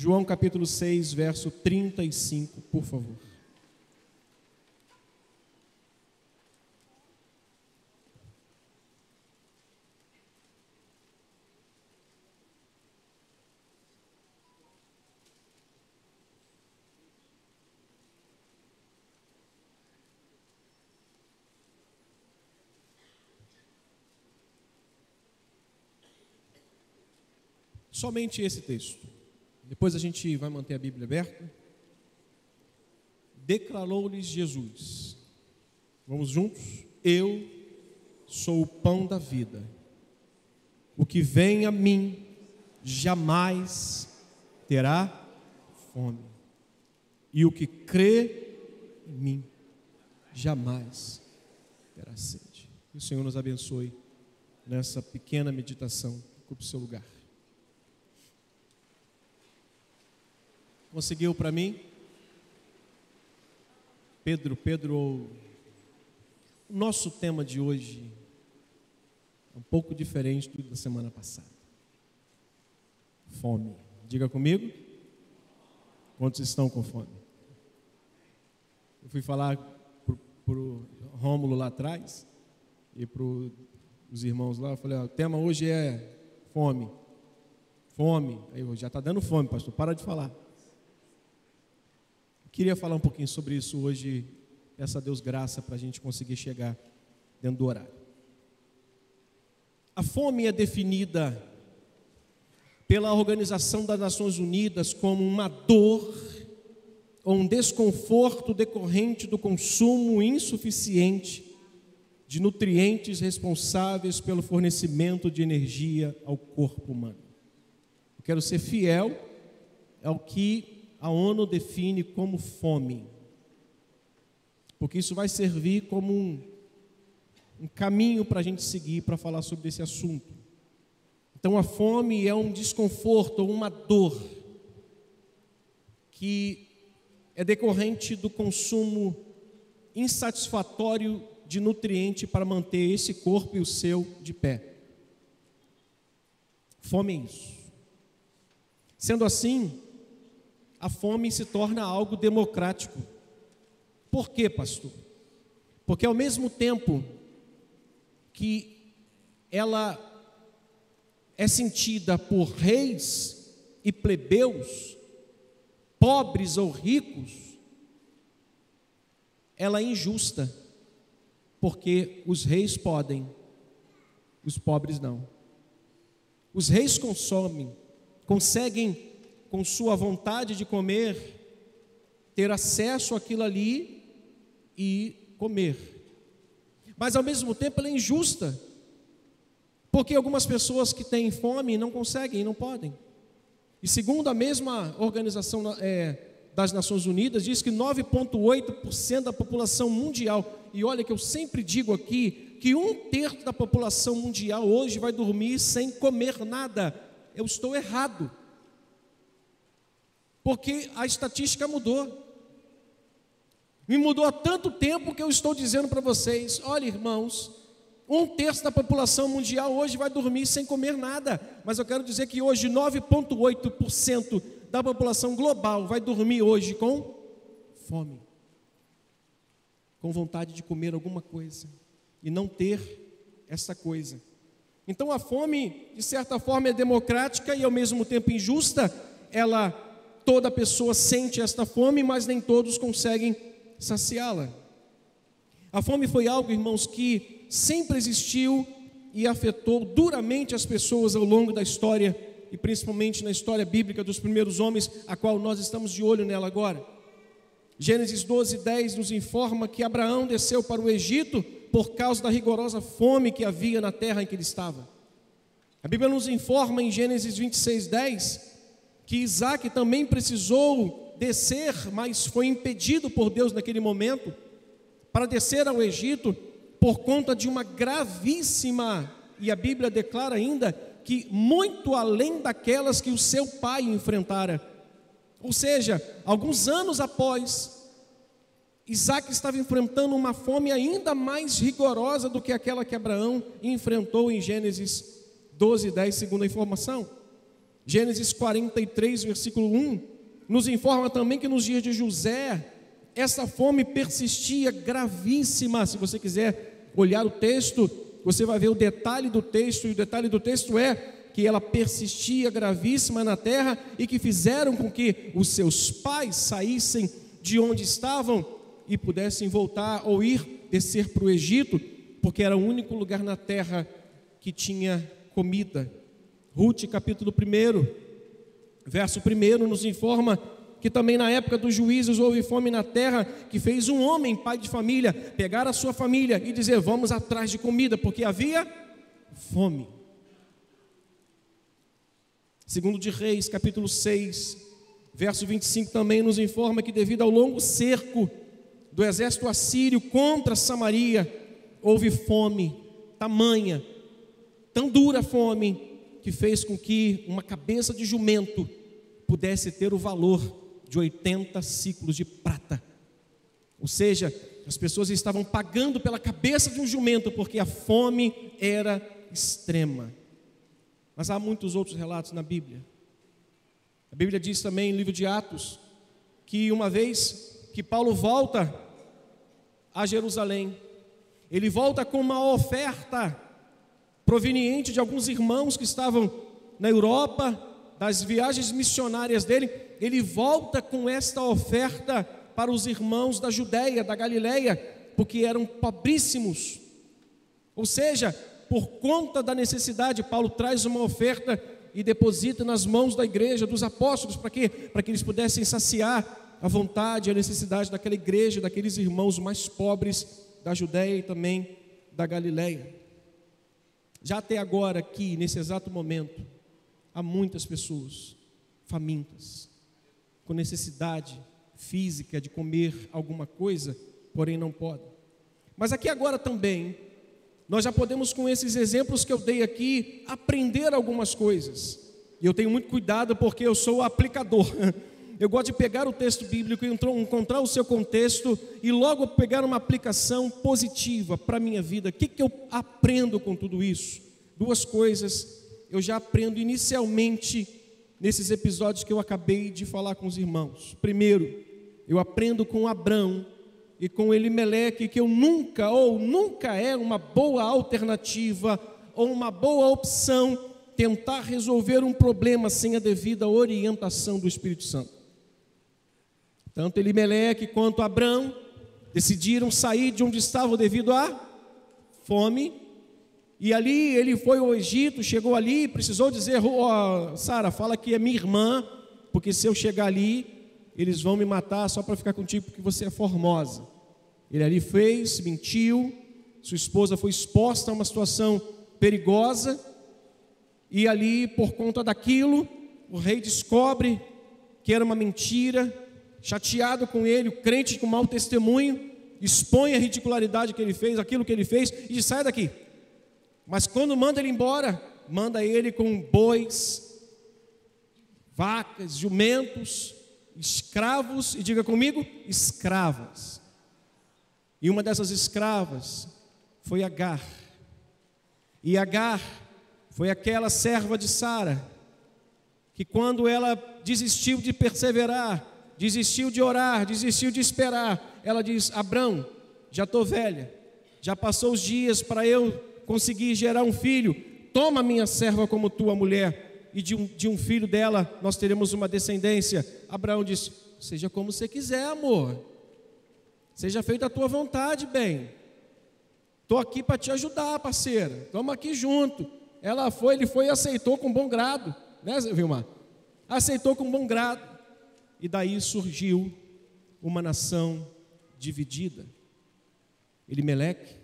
João capítulo 6, verso 35, por favor. Somente esse texto. Depois a gente vai manter a Bíblia aberta. Declarou-lhes Jesus. Vamos juntos? Eu sou o pão da vida. O que vem a mim jamais terá fome. E o que crê em mim jamais terá sede. Que o Senhor nos abençoe nessa pequena meditação. Ocupe o seu lugar. Conseguiu para mim? Pedro, Pedro, o nosso tema de hoje é um pouco diferente do da semana passada. Fome. Diga comigo. Quantos estão com fome? Eu fui falar para o Rômulo lá atrás e para os irmãos lá. Eu falei: ó, o tema hoje é fome. Fome. Aí eu, já está dando fome, pastor. Para de falar. Queria falar um pouquinho sobre isso hoje. Peço a Deus graça para a gente conseguir chegar dentro do horário. A fome é definida pela Organização das Nações Unidas como uma dor ou um desconforto decorrente do consumo insuficiente de nutrientes responsáveis pelo fornecimento de energia ao corpo humano. Eu quero ser fiel ao que a ONU define como fome, porque isso vai servir como um, um caminho para a gente seguir para falar sobre esse assunto. Então, a fome é um desconforto, uma dor, que é decorrente do consumo insatisfatório de nutriente para manter esse corpo e o seu de pé. Fome é isso. Sendo assim, a fome se torna algo democrático. Por quê, pastor? Porque ao mesmo tempo que ela é sentida por reis e plebeus, pobres ou ricos, ela é injusta, porque os reis podem, os pobres não. Os reis consomem, conseguem com sua vontade de comer, ter acesso àquilo ali e comer. Mas ao mesmo tempo ela é injusta, porque algumas pessoas que têm fome não conseguem, não podem. E segundo a mesma organização é, das Nações Unidas, diz que 9,8% da população mundial, e olha que eu sempre digo aqui, que um terço da população mundial hoje vai dormir sem comer nada. Eu estou errado porque a estatística mudou. Me mudou há tanto tempo que eu estou dizendo para vocês: olha, irmãos, um terço da população mundial hoje vai dormir sem comer nada, mas eu quero dizer que hoje 9,8% da população global vai dormir hoje com fome, com vontade de comer alguma coisa e não ter essa coisa. Então a fome, de certa forma, é democrática e ao mesmo tempo injusta, ela Toda pessoa sente esta fome, mas nem todos conseguem saciá-la. A fome foi algo, irmãos, que sempre existiu e afetou duramente as pessoas ao longo da história e principalmente na história bíblica dos primeiros homens, a qual nós estamos de olho nela agora. Gênesis 12, 10 nos informa que Abraão desceu para o Egito por causa da rigorosa fome que havia na terra em que ele estava. A Bíblia nos informa em Gênesis 26, 10 que Isaac também precisou descer, mas foi impedido por Deus naquele momento, para descer ao Egito, por conta de uma gravíssima, e a Bíblia declara ainda, que muito além daquelas que o seu pai enfrentara. Ou seja, alguns anos após, Isaac estava enfrentando uma fome ainda mais rigorosa do que aquela que Abraão enfrentou em Gênesis 12, 10, segundo a informação. Gênesis 43, versículo 1, nos informa também que nos dias de José, essa fome persistia gravíssima. Se você quiser olhar o texto, você vai ver o detalhe do texto, e o detalhe do texto é que ela persistia gravíssima na terra e que fizeram com que os seus pais saíssem de onde estavam e pudessem voltar ou ir descer para o Egito, porque era o único lugar na terra que tinha comida. Ruth, capítulo 1, verso 1, nos informa que também na época dos juízes houve fome na terra, que fez um homem, pai de família, pegar a sua família e dizer: Vamos atrás de comida, porque havia fome. Segundo de Reis, capítulo 6, verso 25 também nos informa que devido ao longo cerco do exército assírio contra Samaria, houve fome tamanha, tão dura fome, que fez com que uma cabeça de jumento pudesse ter o valor de 80 ciclos de prata. Ou seja, as pessoas estavam pagando pela cabeça de um jumento, porque a fome era extrema. Mas há muitos outros relatos na Bíblia. A Bíblia diz também, no livro de Atos, que uma vez que Paulo volta a Jerusalém, ele volta com uma oferta proveniente de alguns irmãos que estavam na Europa, das viagens missionárias dele, ele volta com esta oferta para os irmãos da Judéia, da Galileia, porque eram pobríssimos. Ou seja, por conta da necessidade, Paulo traz uma oferta e deposita nas mãos da igreja, dos apóstolos, para quê? Para que eles pudessem saciar a vontade e a necessidade daquela igreja, daqueles irmãos mais pobres da Judéia e também da Galileia. Já até agora, aqui, nesse exato momento, há muitas pessoas famintas, com necessidade física de comer alguma coisa, porém não podem. Mas aqui agora também, nós já podemos, com esses exemplos que eu dei aqui, aprender algumas coisas. E eu tenho muito cuidado porque eu sou aplicador. Eu gosto de pegar o texto bíblico e encontrar o seu contexto e logo pegar uma aplicação positiva para a minha vida. O que, que eu aprendo com tudo isso? Duas coisas eu já aprendo inicialmente nesses episódios que eu acabei de falar com os irmãos. Primeiro, eu aprendo com Abraão e com Elimeleque que eu nunca ou nunca é uma boa alternativa ou uma boa opção tentar resolver um problema sem a devida orientação do Espírito Santo. Tanto Elimeleque quanto Abraão decidiram sair de onde estavam devido à fome. E ali ele foi ao Egito, chegou ali e precisou dizer: oh, Sara, fala que é minha irmã, porque se eu chegar ali, eles vão me matar só para ficar contigo, porque você é formosa. Ele ali fez, mentiu, sua esposa foi exposta a uma situação perigosa, e ali, por conta daquilo, o rei descobre que era uma mentira, chateado com ele, o crente com mau testemunho, expõe a ridicularidade que ele fez, aquilo que ele fez, e diz: sai daqui. Mas quando manda ele embora, manda ele com bois, vacas, jumentos, escravos, e diga comigo, escravas. E uma dessas escravas foi Agar. E Agar foi aquela serva de Sara, que quando ela desistiu de perseverar, desistiu de orar, desistiu de esperar. Ela diz: Abrão, já estou velha, já passou os dias para eu conseguir gerar um filho. Toma minha serva como tua mulher, e de um, de um filho dela nós teremos uma descendência. Abraão disse: Seja como você quiser, amor, seja feita a tua vontade, bem. Estou aqui para te ajudar, parceira. Estamos aqui junto. Ela foi, ele foi e aceitou com bom grado, né, Vilmar? Aceitou com bom grado. E daí surgiu uma nação dividida. Elimeleque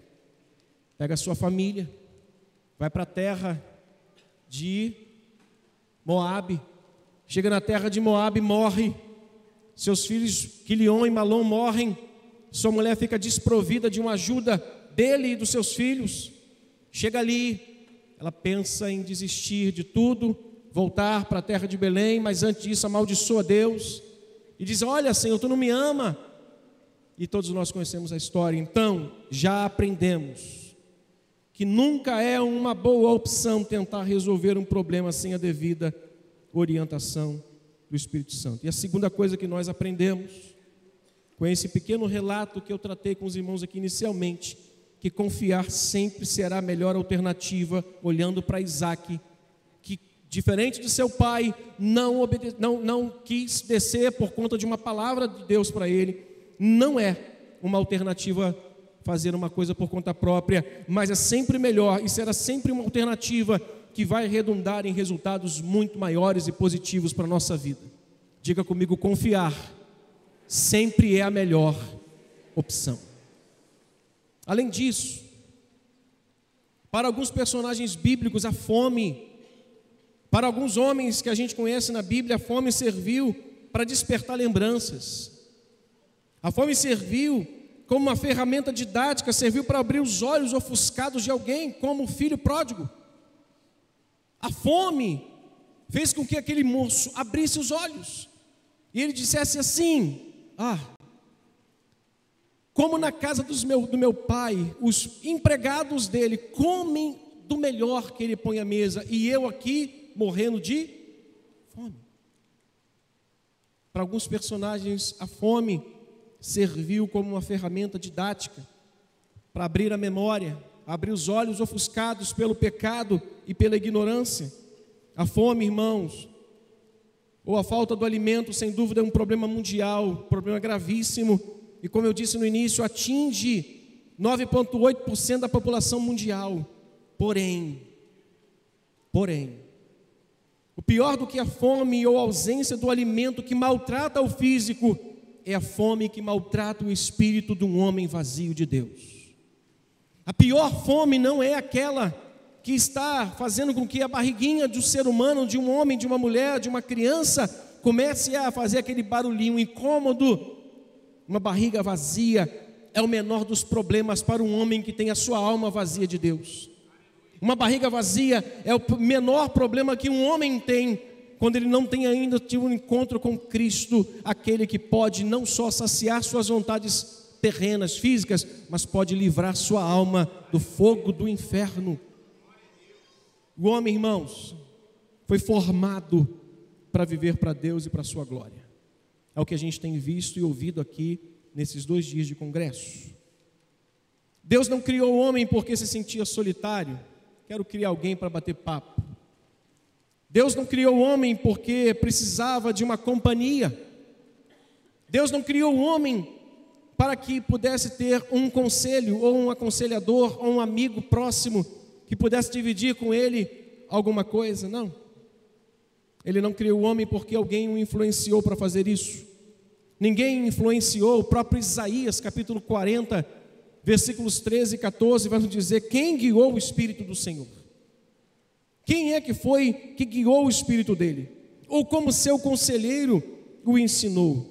pega a sua família, vai para a terra de Moabe, chega na terra de Moabe, morre, seus filhos Quilion e Malom morrem, sua mulher fica desprovida de uma ajuda dele e dos seus filhos. Chega ali, ela pensa em desistir de tudo, voltar para a terra de Belém, mas antes disso amaldiçoa Deus e diz: Olha, Senhor, tu não me ama. E todos nós conhecemos a história, então já aprendemos que nunca é uma boa opção tentar resolver um problema sem a devida orientação do Espírito Santo. E a segunda coisa que nós aprendemos com esse pequeno relato que eu tratei com os irmãos aqui inicialmente, que confiar sempre será a melhor alternativa, olhando para Isaac, diferente de seu pai, não, obede não, não quis descer por conta de uma palavra de Deus para ele, não é uma alternativa fazer uma coisa por conta própria, mas é sempre melhor e será sempre uma alternativa que vai redundar em resultados muito maiores e positivos para a nossa vida. Diga comigo: confiar sempre é a melhor opção. Além disso, para alguns personagens bíblicos, a fome, para alguns homens que a gente conhece na Bíblia, a fome serviu para despertar lembranças. A fome serviu como uma ferramenta didática, serviu para abrir os olhos ofuscados de alguém, como o filho pródigo. A fome fez com que aquele moço abrisse os olhos e ele dissesse assim: Ah, como na casa meu, do meu pai, os empregados dele comem do melhor que ele põe à mesa e eu aqui morrendo de fome. Para alguns personagens, a fome serviu como uma ferramenta didática para abrir a memória, abrir os olhos ofuscados pelo pecado e pela ignorância. A fome, irmãos, ou a falta do alimento, sem dúvida, é um problema mundial, um problema gravíssimo, e como eu disse no início, atinge 9,8% da população mundial. Porém, porém, o pior do que a fome ou a ausência do alimento que maltrata o físico é a fome que maltrata o espírito de um homem vazio de Deus. A pior fome não é aquela que está fazendo com que a barriguinha de um ser humano, de um homem, de uma mulher, de uma criança, comece a fazer aquele barulhinho incômodo. Uma barriga vazia é o menor dos problemas para um homem que tem a sua alma vazia de Deus. Uma barriga vazia é o menor problema que um homem tem quando ele não tem ainda tido um encontro com Cristo, aquele que pode não só saciar suas vontades terrenas, físicas, mas pode livrar sua alma do fogo do inferno. O homem, irmãos, foi formado para viver para Deus e para a sua glória. É o que a gente tem visto e ouvido aqui nesses dois dias de congresso. Deus não criou o homem porque se sentia solitário. Quero criar alguém para bater papo. Deus não criou o homem porque precisava de uma companhia. Deus não criou o homem para que pudesse ter um conselho, ou um aconselhador, ou um amigo próximo que pudesse dividir com ele alguma coisa. Não. Ele não criou o homem porque alguém o influenciou para fazer isso. Ninguém influenciou, o próprio Isaías, capítulo 40, versículos 13 e 14, vai nos dizer quem guiou o Espírito do Senhor. Quem é que foi que guiou o Espírito dele? Ou como seu conselheiro o ensinou?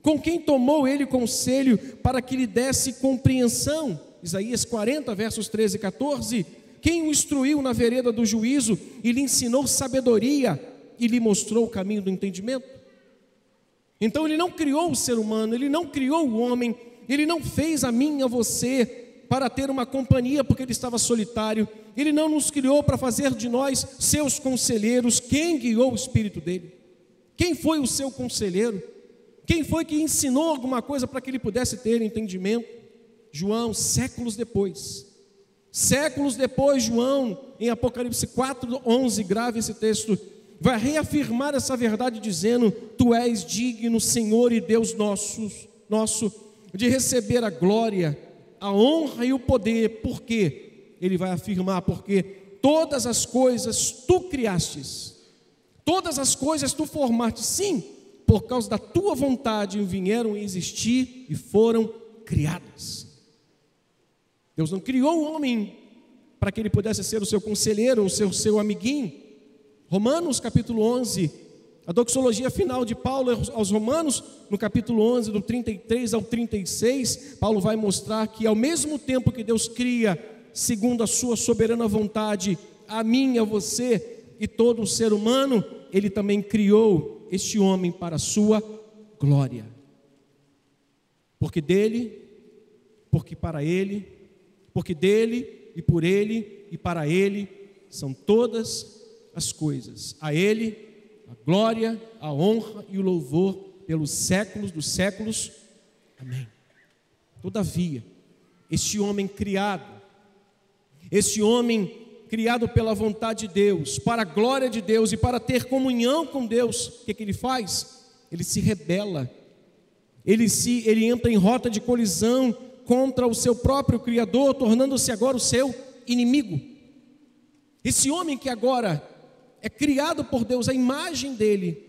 Com quem tomou ele conselho para que lhe desse compreensão? Isaías 40, versos 13 e 14. Quem o instruiu na vereda do juízo e lhe ensinou sabedoria e lhe mostrou o caminho do entendimento? Então ele não criou o ser humano, ele não criou o homem, ele não fez a mim e a você para ter uma companhia porque ele estava solitário, ele não nos criou para fazer de nós seus conselheiros. Quem guiou o espírito dele? Quem foi o seu conselheiro? Quem foi que ensinou alguma coisa para que ele pudesse ter entendimento? João, séculos depois. Séculos depois, João, em Apocalipse 4, 11, grave esse texto, vai reafirmar essa verdade dizendo: Tu és digno, Senhor e Deus nosso, nosso de receber a glória, a honra e o poder. Por quê? Ele vai afirmar: Porque todas as coisas tu criastes, todas as coisas tu formaste, sim, por causa da tua vontade vieram existir e foram criadas. Deus não criou o homem para que ele pudesse ser o seu conselheiro, o seu, seu amiguinho. Romanos capítulo 11, a doxologia final de Paulo aos Romanos, no capítulo 11, do 33 ao 36, Paulo vai mostrar que ao mesmo tempo que Deus cria, segundo a sua soberana vontade, a mim a você e todo o ser humano, ele também criou este homem para a sua glória. Porque dele, porque para ele, porque dele e por ele e para ele são todas as coisas. A ele glória, a honra e o louvor pelos séculos dos séculos. Amém. Todavia, este homem criado, este homem criado pela vontade de Deus, para a glória de Deus e para ter comunhão com Deus, o que, que ele faz? Ele se rebela, ele, se, ele entra em rota de colisão contra o seu próprio Criador, tornando-se agora o seu inimigo. Esse homem que agora é criado por Deus, a imagem dele,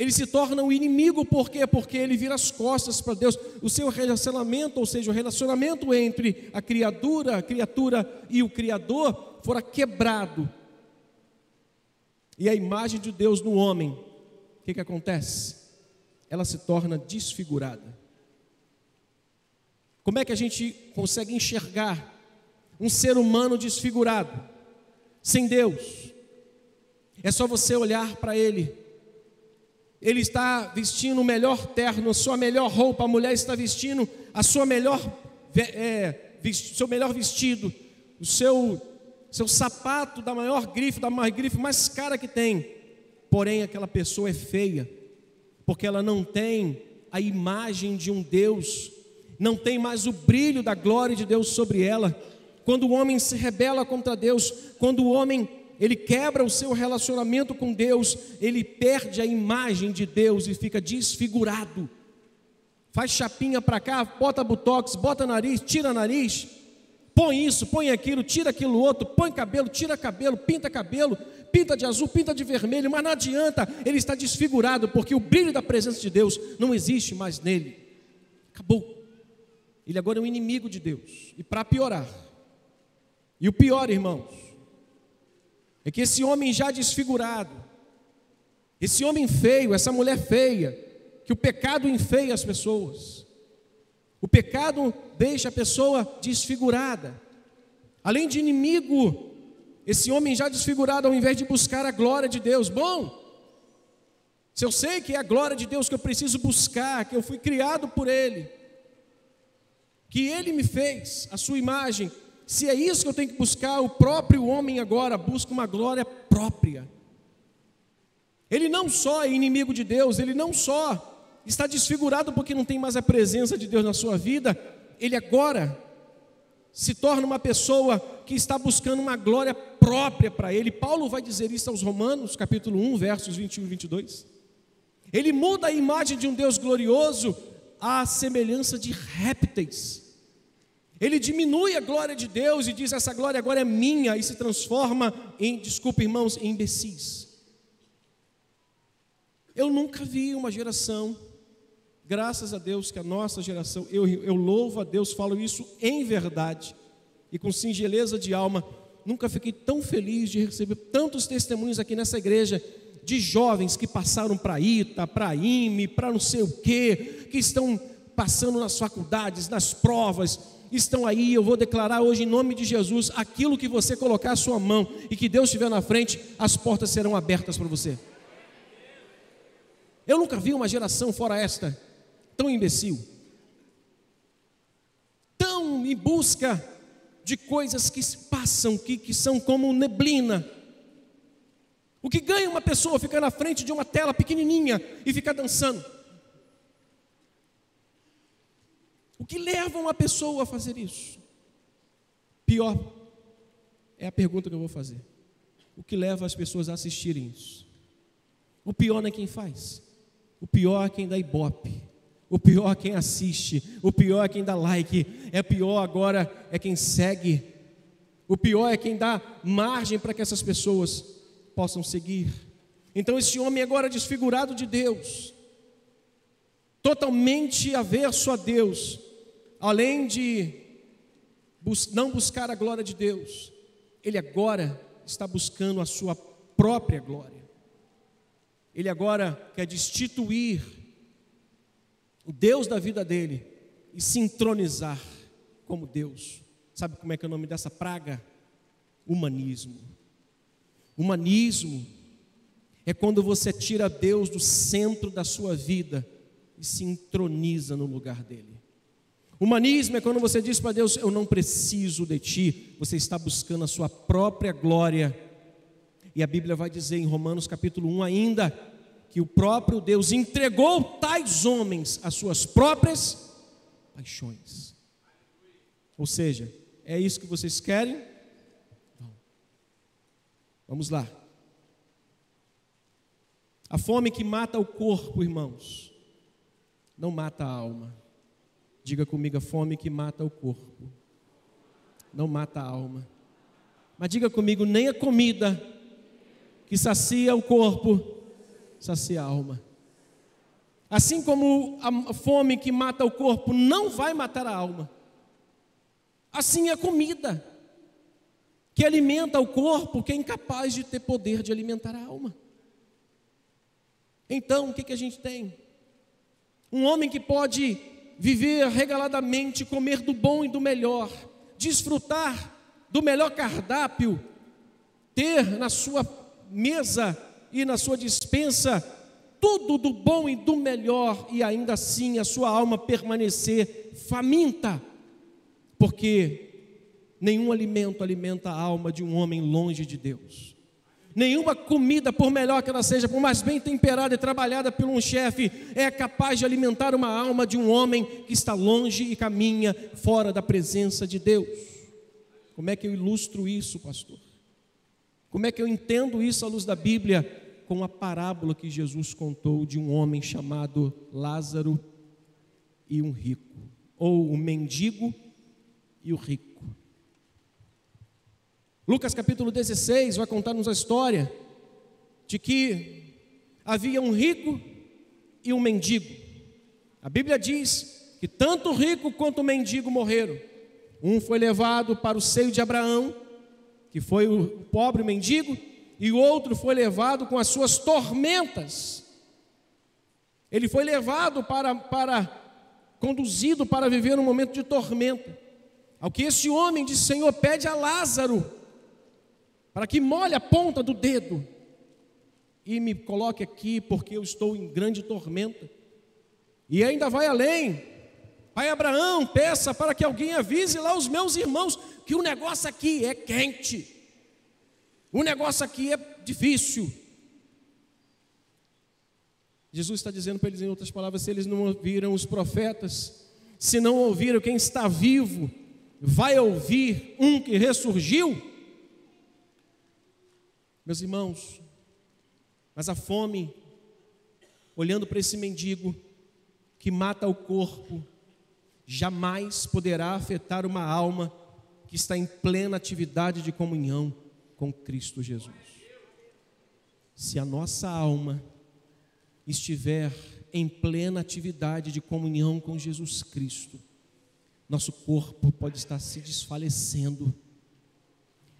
ele se torna um inimigo, por quê? Porque ele vira as costas para Deus. O seu relacionamento, ou seja, o relacionamento entre a criatura, a criatura e o Criador, fora quebrado. E a imagem de Deus no homem, o que, que acontece? Ela se torna desfigurada. Como é que a gente consegue enxergar um ser humano desfigurado, sem Deus? É só você olhar para ele ele está vestindo o melhor terno, a sua melhor roupa, a mulher está vestindo a sua melhor, é, seu melhor vestido, o seu, seu sapato da maior grife, da mais grife mais cara que tem. Porém, aquela pessoa é feia, porque ela não tem a imagem de um Deus, não tem mais o brilho da glória de Deus sobre ela. Quando o homem se rebela contra Deus, quando o homem ele quebra o seu relacionamento com Deus, ele perde a imagem de Deus e fica desfigurado. Faz chapinha para cá, bota botox, bota nariz, tira nariz, põe isso, põe aquilo, tira aquilo outro, põe cabelo, tira cabelo, pinta cabelo, pinta de azul, pinta de vermelho, mas não adianta, ele está desfigurado, porque o brilho da presença de Deus não existe mais nele. Acabou. Ele agora é um inimigo de Deus. E para piorar, e o pior, irmãos, é que esse homem já desfigurado, esse homem feio, essa mulher feia, que o pecado enfeia as pessoas, o pecado deixa a pessoa desfigurada, além de inimigo, esse homem já desfigurado, ao invés de buscar a glória de Deus, bom, se eu sei que é a glória de Deus que eu preciso buscar, que eu fui criado por Ele, que Ele me fez, a sua imagem, se é isso que eu tenho que buscar, o próprio homem agora busca uma glória própria. Ele não só é inimigo de Deus, ele não só está desfigurado porque não tem mais a presença de Deus na sua vida, ele agora se torna uma pessoa que está buscando uma glória própria para ele. Paulo vai dizer isso aos Romanos, capítulo 1, versos 21 e 22. Ele muda a imagem de um Deus glorioso à semelhança de répteis. Ele diminui a glória de Deus e diz: essa glória agora é minha, e se transforma em, desculpa irmãos, em imbecis. Eu nunca vi uma geração, graças a Deus que a nossa geração, eu, eu louvo a Deus, falo isso em verdade e com singeleza de alma, nunca fiquei tão feliz de receber tantos testemunhos aqui nessa igreja de jovens que passaram para ITA, para IME, para não sei o quê, que estão passando nas faculdades, nas provas, estão aí. Eu vou declarar hoje, em nome de Jesus, aquilo que você colocar a sua mão e que Deus estiver na frente, as portas serão abertas para você. Eu nunca vi uma geração fora esta tão imbecil, tão em busca de coisas que passam, que, que são como neblina. O que ganha uma pessoa ficar na frente de uma tela pequenininha e ficar dançando? O que leva uma pessoa a fazer isso? Pior é a pergunta que eu vou fazer. O que leva as pessoas a assistirem isso? O pior não é quem faz. O pior é quem dá ibope. O pior é quem assiste. O pior é quem dá like. É pior agora é quem segue. O pior é quem dá margem para que essas pessoas possam seguir. Então, esse homem agora desfigurado de Deus, totalmente averso a Deus, além de não buscar a glória de Deus, ele agora está buscando a sua própria glória. Ele agora quer destituir o Deus da vida dele e se entronizar como Deus. Sabe como é que é o nome dessa praga? Humanismo. Humanismo é quando você tira Deus do centro da sua vida e se entroniza no lugar dele. Humanismo é quando você diz para Deus: Eu não preciso de ti, você está buscando a sua própria glória. E a Bíblia vai dizer em Romanos capítulo 1 ainda que o próprio Deus entregou tais homens às suas próprias paixões. Ou seja, é isso que vocês querem? Vamos lá. A fome que mata o corpo, irmãos, não mata a alma. Diga comigo, a fome que mata o corpo, não mata a alma. Mas diga comigo, nem a comida que sacia o corpo, sacia a alma. Assim como a fome que mata o corpo não vai matar a alma, assim é a comida que alimenta o corpo, que é incapaz de ter poder de alimentar a alma. Então, o que, que a gente tem? Um homem que pode viver regaladamente, comer do bom e do melhor, desfrutar do melhor cardápio, ter na sua mesa e na sua dispensa tudo do bom e do melhor, e ainda assim a sua alma permanecer faminta, porque nenhum alimento alimenta a alma de um homem longe de Deus. Nenhuma comida, por melhor que ela seja, por mais bem temperada e trabalhada por um chefe, é capaz de alimentar uma alma de um homem que está longe e caminha fora da presença de Deus. Como é que eu ilustro isso, pastor? Como é que eu entendo isso à luz da Bíblia? com a parábola que Jesus contou de um homem chamado Lázaro e um rico, ou o um mendigo e o rico. Lucas capítulo 16 vai contar-nos a história de que havia um rico e um mendigo. A Bíblia diz que tanto o rico quanto o mendigo morreram. Um foi levado para o seio de Abraão, que foi o pobre mendigo, e o outro foi levado com as suas tormentas. Ele foi levado para, para conduzido para viver um momento de tormenta. Ao que esse homem disse: Senhor, pede a Lázaro para que molhe a ponta do dedo e me coloque aqui, porque eu estou em grande tormenta. E ainda vai além. Pai Abraão, peça para que alguém avise lá os meus irmãos que o negócio aqui é quente. O negócio aqui é difícil. Jesus está dizendo para eles, em outras palavras, se eles não ouviram os profetas, se não ouviram quem está vivo, vai ouvir um que ressurgiu? Meus irmãos, mas a fome, olhando para esse mendigo que mata o corpo, jamais poderá afetar uma alma que está em plena atividade de comunhão com Cristo Jesus. Se a nossa alma estiver em plena atividade de comunhão com Jesus Cristo, nosso corpo pode estar se desfalecendo,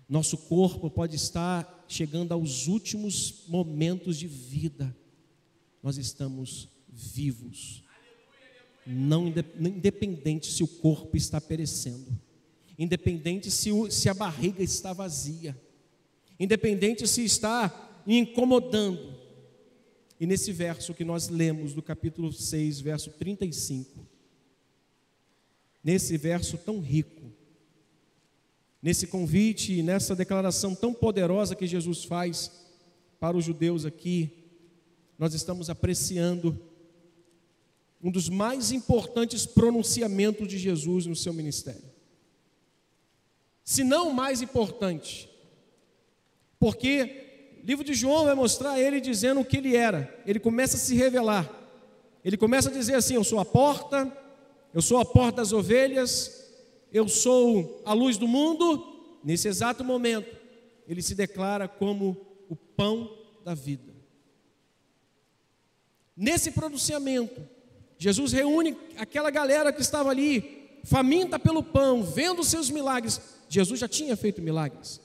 nosso corpo pode estar chegando aos últimos momentos de vida, nós estamos vivos, não independente se o corpo está perecendo, independente se, o, se a barriga está vazia independente se está incomodando. E nesse verso que nós lemos do capítulo 6, verso 35, nesse verso tão rico, nesse convite e nessa declaração tão poderosa que Jesus faz para os judeus aqui, nós estamos apreciando um dos mais importantes pronunciamentos de Jesus no seu ministério. Se não o mais importante, porque o livro de João vai mostrar ele dizendo o que ele era. Ele começa a se revelar. Ele começa a dizer assim: Eu sou a porta, eu sou a porta das ovelhas, eu sou a luz do mundo. Nesse exato momento, ele se declara como o pão da vida. Nesse pronunciamento, Jesus reúne aquela galera que estava ali, faminta pelo pão, vendo os seus milagres. Jesus já tinha feito milagres.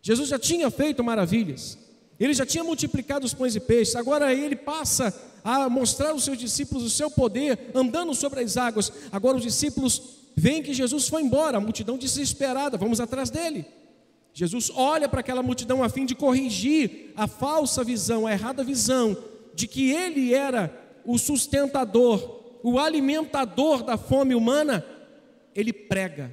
Jesus já tinha feito maravilhas, ele já tinha multiplicado os pães e peixes, agora ele passa a mostrar aos seus discípulos o seu poder, andando sobre as águas. Agora os discípulos veem que Jesus foi embora, a multidão desesperada, vamos atrás dele. Jesus olha para aquela multidão a fim de corrigir a falsa visão, a errada visão de que ele era o sustentador, o alimentador da fome humana. Ele prega,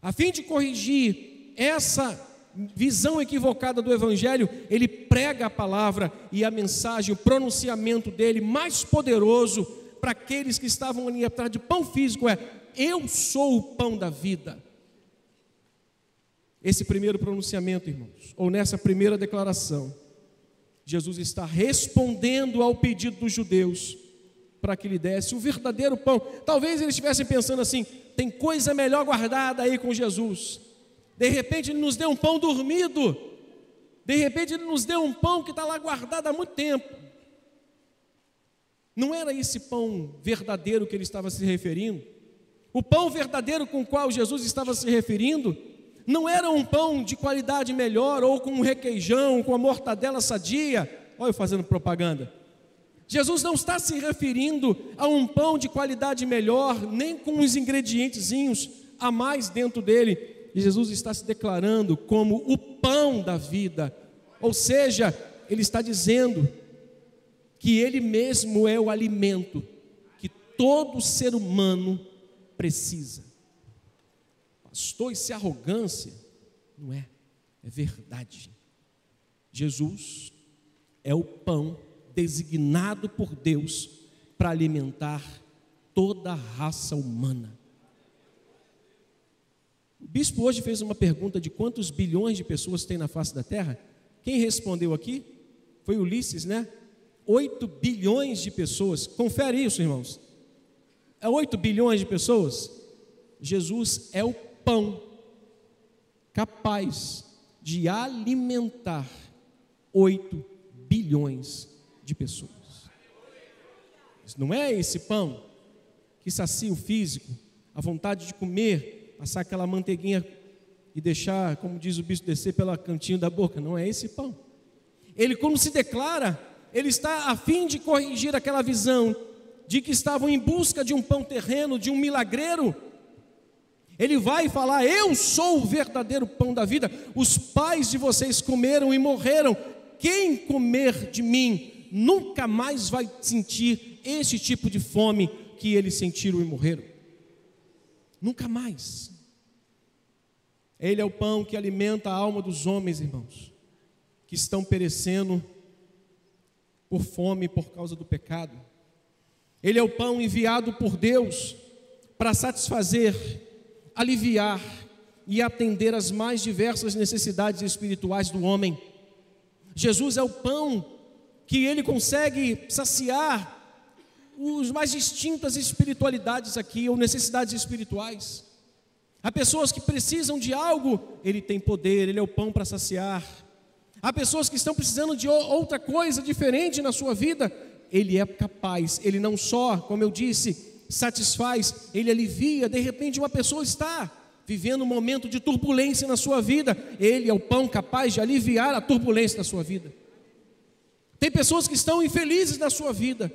a fim de corrigir essa visão equivocada do Evangelho, ele prega a palavra e a mensagem, o pronunciamento dele mais poderoso para aqueles que estavam ali atrás de pão físico é: Eu sou o pão da vida. Esse primeiro pronunciamento, irmãos, ou nessa primeira declaração, Jesus está respondendo ao pedido dos judeus para que lhe desse o verdadeiro pão. Talvez eles estivessem pensando assim: tem coisa melhor guardada aí com Jesus. De repente ele nos deu um pão dormido. De repente ele nos deu um pão que está lá guardado há muito tempo. Não era esse pão verdadeiro que ele estava se referindo. O pão verdadeiro com o qual Jesus estava se referindo não era um pão de qualidade melhor ou com um requeijão, com a mortadela sadia. Olha eu fazendo propaganda. Jesus não está se referindo a um pão de qualidade melhor, nem com os ingredientezinhos a mais dentro dele, Jesus está se declarando como o pão da vida. Ou seja, ele está dizendo que ele mesmo é o alimento que todo ser humano precisa. Pastor, isso é arrogância? Não é, é verdade. Jesus é o pão designado por Deus para alimentar toda a raça humana. O bispo hoje fez uma pergunta de quantos bilhões de pessoas tem na face da terra. Quem respondeu aqui? Foi Ulisses, né? 8 bilhões de pessoas. Confere isso, irmãos. É 8 bilhões de pessoas. Jesus é o pão capaz de alimentar 8 bilhões de pessoas. Não é esse pão que sacia o físico, a vontade de comer, passar aquela manteiguinha e deixar, como diz o bispo, descer pela cantinho da boca. Não é esse pão. Ele, como se declara, ele está a fim de corrigir aquela visão de que estavam em busca de um pão terreno, de um milagreiro. Ele vai falar: Eu sou o verdadeiro pão da vida. Os pais de vocês comeram e morreram. Quem comer de mim nunca mais vai sentir esse tipo de fome que eles sentiram e morreram. Nunca mais. Ele é o pão que alimenta a alma dos homens, irmãos, que estão perecendo por fome por causa do pecado. Ele é o pão enviado por Deus para satisfazer, aliviar e atender as mais diversas necessidades espirituais do homem. Jesus é o pão que ele consegue saciar os mais distintas espiritualidades aqui, ou necessidades espirituais. Há pessoas que precisam de algo, ele tem poder, ele é o pão para saciar. Há pessoas que estão precisando de outra coisa diferente na sua vida, ele é capaz, ele não só, como eu disse, satisfaz, ele alivia. De repente, uma pessoa está vivendo um momento de turbulência na sua vida, ele é o pão capaz de aliviar a turbulência da sua vida. Tem pessoas que estão infelizes na sua vida,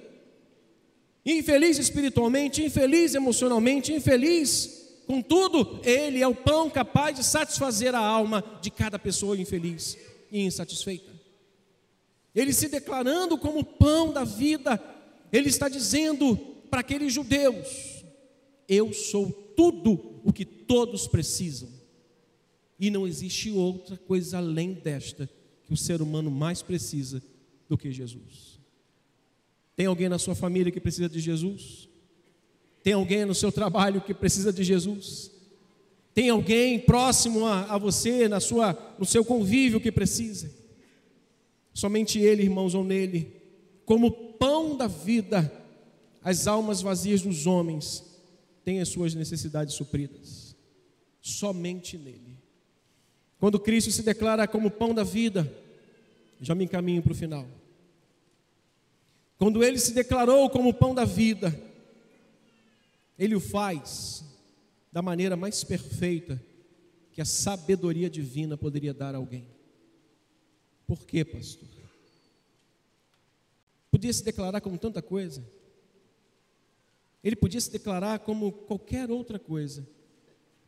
infeliz espiritualmente, infeliz emocionalmente, infeliz. Contudo, Ele é o pão capaz de satisfazer a alma de cada pessoa infeliz e insatisfeita. Ele se declarando como pão da vida, Ele está dizendo para aqueles judeus: Eu sou tudo o que todos precisam, e não existe outra coisa além desta que o ser humano mais precisa do que Jesus. Tem alguém na sua família que precisa de Jesus? Tem alguém no seu trabalho que precisa de Jesus? Tem alguém próximo a, a você, na sua, no seu convívio que precisa? Somente Ele, irmãos, ou nele, como pão da vida, as almas vazias dos homens têm as suas necessidades supridas. Somente nele. Quando Cristo se declara como pão da vida, já me encaminho para o final. Quando ele se declarou como pão da vida, ele o faz da maneira mais perfeita que a sabedoria divina poderia dar a alguém. Por quê, pastor? Podia se declarar como tanta coisa. Ele podia se declarar como qualquer outra coisa,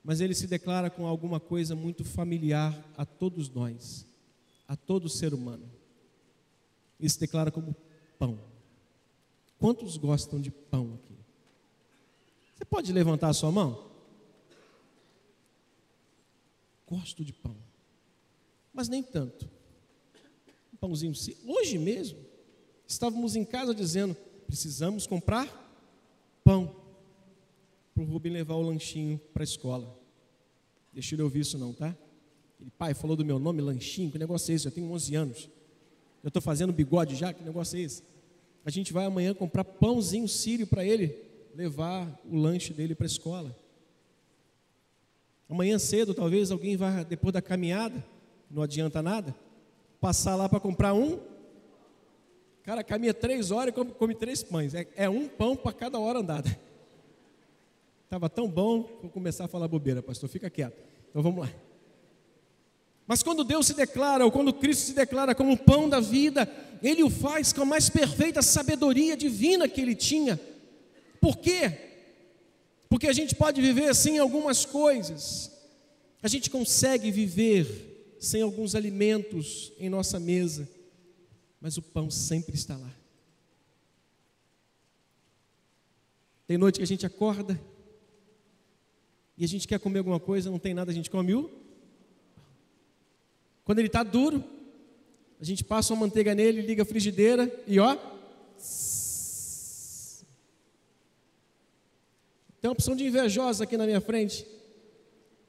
mas ele se declara com alguma coisa muito familiar a todos nós, a todo ser humano. Ele se declara como pão. Quantos gostam de pão aqui? Você pode levantar a sua mão? Gosto de pão. mas nem tanto. Pãozinho. Hoje mesmo, estávamos em casa dizendo: precisamos comprar pão para o Rubem levar o lanchinho para a escola. Deixa ele ouvir isso não, tá? Ele, pai, falou do meu nome, lanchinho, que negócio é esse? Eu tenho 11 anos. Eu estou fazendo bigode já, que negócio é esse? A gente vai amanhã comprar pãozinho sírio para ele levar o lanche dele para a escola. Amanhã cedo, talvez alguém vá, depois da caminhada, não adianta nada, passar lá para comprar um. Cara, caminha três horas e come, come três pães. É, é um pão para cada hora andada. Estava tão bom, vou começar a falar bobeira, pastor, fica quieto. Então vamos lá. Mas quando Deus se declara, ou quando Cristo se declara como o pão da vida, Ele o faz com a mais perfeita sabedoria divina que Ele tinha. Por quê? Porque a gente pode viver sem algumas coisas, a gente consegue viver sem alguns alimentos em nossa mesa, mas o pão sempre está lá. Tem noite que a gente acorda e a gente quer comer alguma coisa, não tem nada, a gente come o quando ele está duro, a gente passa uma manteiga nele, liga a frigideira e ó. Tem uma opção de invejosa aqui na minha frente.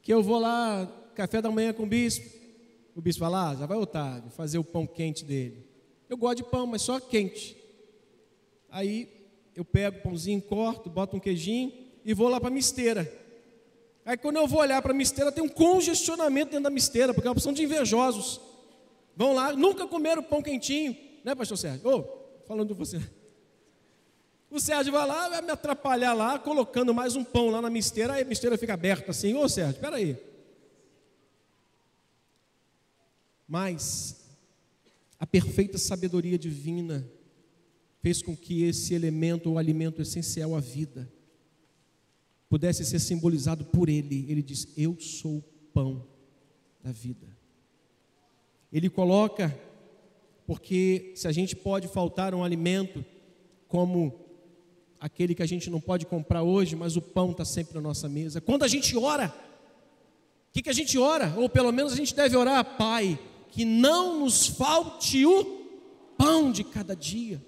Que eu vou lá, café da manhã com o bispo. O bispo fala, ah, já vai Otávio, fazer o pão quente dele. Eu gosto de pão, mas só quente. Aí eu pego o pãozinho, corto, boto um queijinho e vou lá para a misteira. Aí quando eu vou olhar para a misteira, tem um congestionamento dentro da misteira, porque é uma opção de invejosos. Vão lá, nunca comeram pão quentinho, né, pastor Sérgio? Ô, oh, falando de você. O Sérgio vai lá, vai me atrapalhar lá, colocando mais um pão lá na misteira, aí a misteira fica aberta assim, ô oh, Sérgio, espera aí. Mas a perfeita sabedoria divina fez com que esse elemento, o alimento essencial à vida, pudesse ser simbolizado por ele. Ele diz: Eu sou o pão da vida. Ele coloca, porque se a gente pode faltar um alimento, como aquele que a gente não pode comprar hoje, mas o pão está sempre na nossa mesa. Quando a gente ora, o que, que a gente ora? Ou pelo menos a gente deve orar, Pai, que não nos falte o pão de cada dia.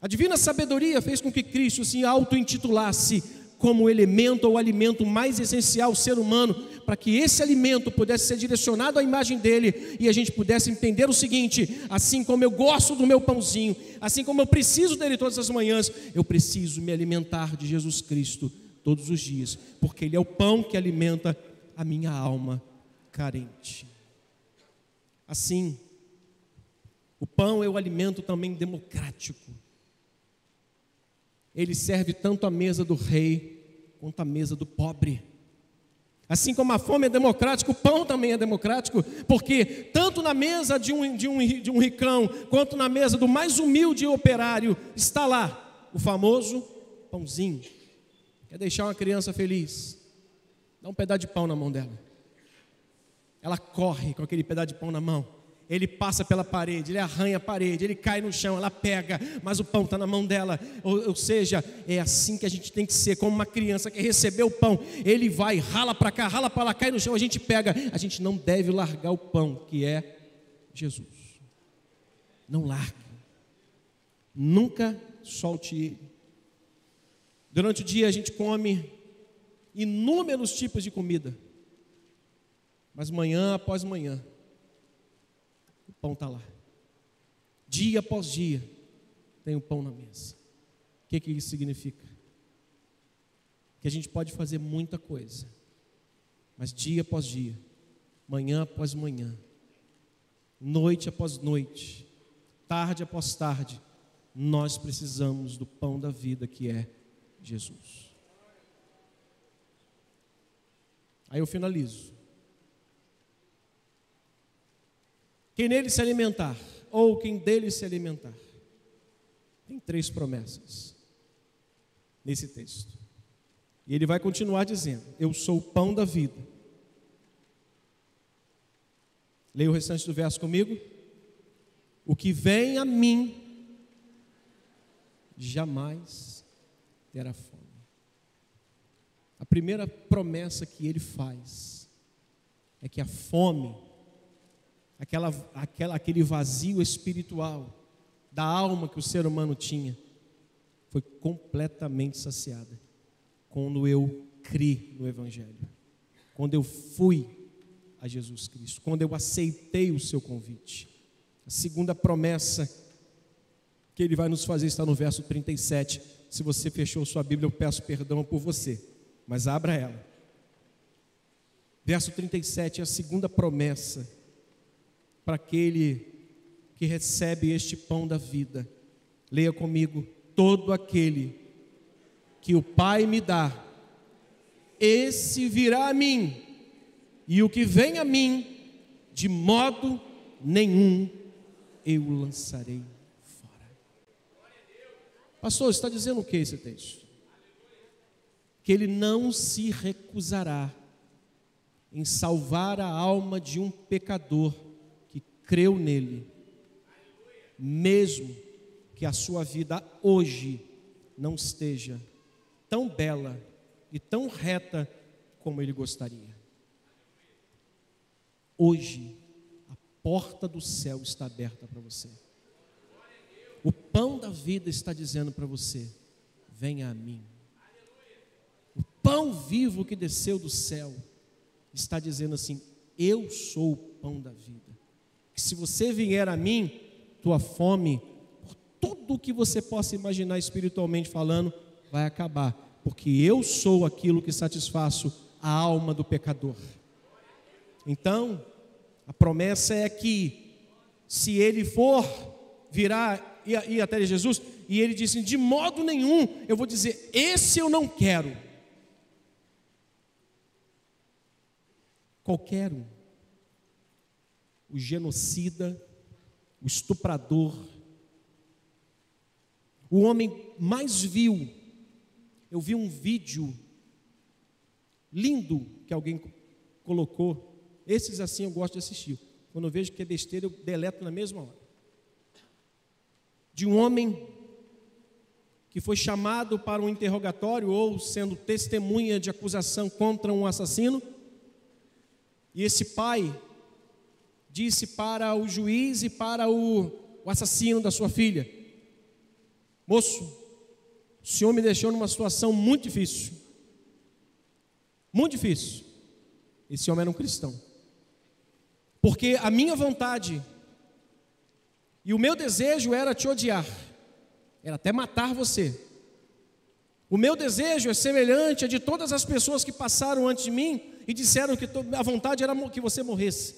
A divina sabedoria fez com que Cristo se auto-intitulasse como elemento ou alimento mais essencial ao ser humano, para que esse alimento pudesse ser direcionado à imagem dele e a gente pudesse entender o seguinte: assim como eu gosto do meu pãozinho, assim como eu preciso dele todas as manhãs, eu preciso me alimentar de Jesus Cristo todos os dias, porque ele é o pão que alimenta a minha alma carente. Assim, o pão é o alimento também democrático ele serve tanto à mesa do rei quanto à mesa do pobre. Assim como a fome é democrática, o pão também é democrático, porque tanto na mesa de um, de um, de um ricão, quanto na mesa do mais humilde operário, está lá o famoso pãozinho. Quer deixar uma criança feliz? Dá um pedaço de pão na mão dela. Ela corre com aquele pedaço de pão na mão ele passa pela parede, ele arranha a parede, ele cai no chão, ela pega, mas o pão está na mão dela. Ou, ou, seja, é assim que a gente tem que ser, como uma criança que recebeu o pão, ele vai, rala para cá, rala para lá, cai no chão, a gente pega. A gente não deve largar o pão, que é Jesus. Não largue. Nunca solte ele. Durante o dia a gente come inúmeros tipos de comida, mas manhã após manhã pão está lá. Dia após dia, tem o pão na mesa. O que, que isso significa? Que a gente pode fazer muita coisa, mas dia após dia, manhã após manhã, noite após noite, tarde após tarde, nós precisamos do pão da vida que é Jesus. Aí eu finalizo. Quem nele se alimentar, ou quem dele se alimentar. Tem três promessas nesse texto. E ele vai continuar dizendo: Eu sou o pão da vida. Leia o restante do verso comigo. O que vem a mim jamais terá fome. A primeira promessa que ele faz é que a fome aquela, aquela, aquele vazio espiritual da alma que o ser humano tinha, foi completamente saciada quando eu criei no Evangelho, quando eu fui a Jesus Cristo, quando eu aceitei o seu convite. A segunda promessa que ele vai nos fazer está no verso 37. Se você fechou sua Bíblia, eu peço perdão por você, mas abra ela. Verso 37 é a segunda promessa para aquele que recebe este pão da vida. Leia comigo: todo aquele que o Pai me dá, esse virá a mim, e o que vem a mim, de modo nenhum eu o lançarei fora. Pastor, está dizendo o que esse texto? Que ele não se recusará em salvar a alma de um pecador creu nele, mesmo que a sua vida hoje não esteja tão bela e tão reta como ele gostaria. Hoje, a porta do céu está aberta para você. O pão da vida está dizendo para você: venha a mim. O pão vivo que desceu do céu está dizendo assim: Eu sou o pão da vida. Se você vier a mim, tua fome, tudo o que você possa imaginar espiritualmente falando, vai acabar, porque eu sou aquilo que satisfaço a alma do pecador. Então, a promessa é que, se ele for virar e ir até Jesus, e ele disse: De modo nenhum, eu vou dizer, esse eu não quero. qualquer um. O genocida, o estuprador, o homem mais vil. Eu vi um vídeo lindo que alguém colocou. Esses assim eu gosto de assistir. Quando eu vejo que é besteira, eu deleto na mesma hora. De um homem que foi chamado para um interrogatório ou sendo testemunha de acusação contra um assassino e esse pai disse para o juiz e para o, o assassino da sua filha: Moço, o senhor me deixou numa situação muito difícil. Muito difícil. Esse homem era um cristão. Porque a minha vontade e o meu desejo era te odiar, era até matar você. O meu desejo é semelhante a de todas as pessoas que passaram antes de mim e disseram que a vontade era que você morresse,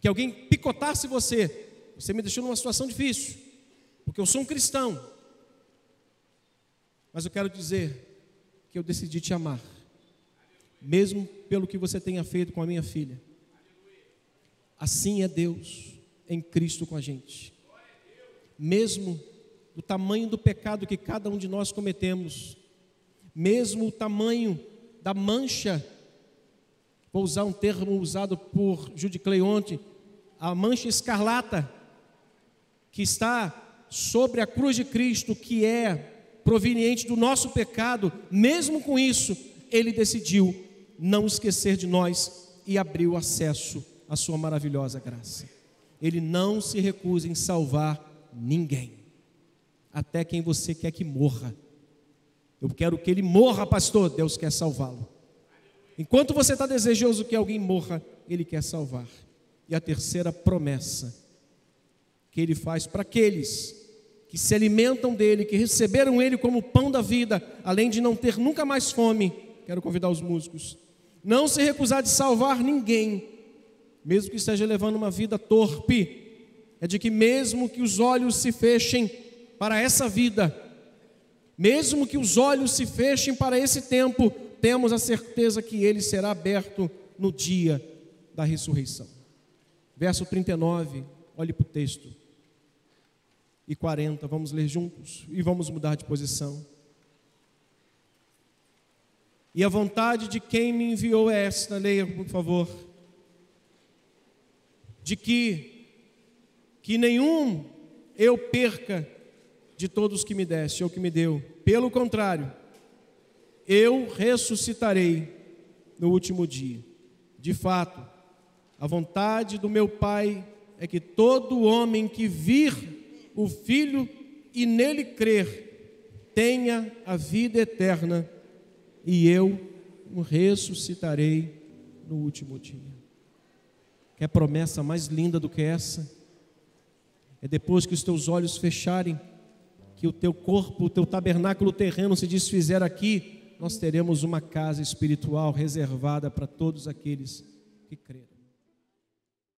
que alguém picotasse você. Você me deixou numa situação difícil, porque eu sou um cristão. Mas eu quero dizer que eu decidi te amar, mesmo pelo que você tenha feito com a minha filha. Assim é Deus em Cristo com a gente. Mesmo do tamanho do pecado que cada um de nós cometemos, mesmo o tamanho da mancha vou usar um termo usado por Judy Cleonte, a mancha escarlata que está sobre a cruz de Cristo, que é proveniente do nosso pecado, mesmo com isso, ele decidiu não esquecer de nós e abriu acesso à sua maravilhosa graça. Ele não se recusa em salvar ninguém, até quem você quer que morra. Eu quero que ele morra, pastor. Deus quer salvá-lo. Enquanto você está desejoso que alguém morra, Ele quer salvar. E a terceira promessa que Ele faz para aqueles que se alimentam dele, que receberam Ele como pão da vida, além de não ter nunca mais fome, quero convidar os músicos, não se recusar de salvar ninguém, mesmo que esteja levando uma vida torpe, é de que mesmo que os olhos se fechem para essa vida, mesmo que os olhos se fechem para esse tempo, temos a certeza que ele será aberto no dia da ressurreição. Verso 39, olhe para o texto. E 40, vamos ler juntos e vamos mudar de posição. E a vontade de quem me enviou é esta, leia por favor. De que que nenhum eu perca de todos que me deste ou que me deu. Pelo contrário, eu ressuscitarei no último dia. De fato, a vontade do meu Pai é que todo homem que vir o Filho e nele crer tenha a vida eterna, e eu o ressuscitarei no último dia. Quer promessa mais linda do que essa? É depois que os teus olhos fecharem, que o teu corpo, o teu tabernáculo terreno se desfizer aqui, nós teremos uma casa espiritual reservada para todos aqueles que creram.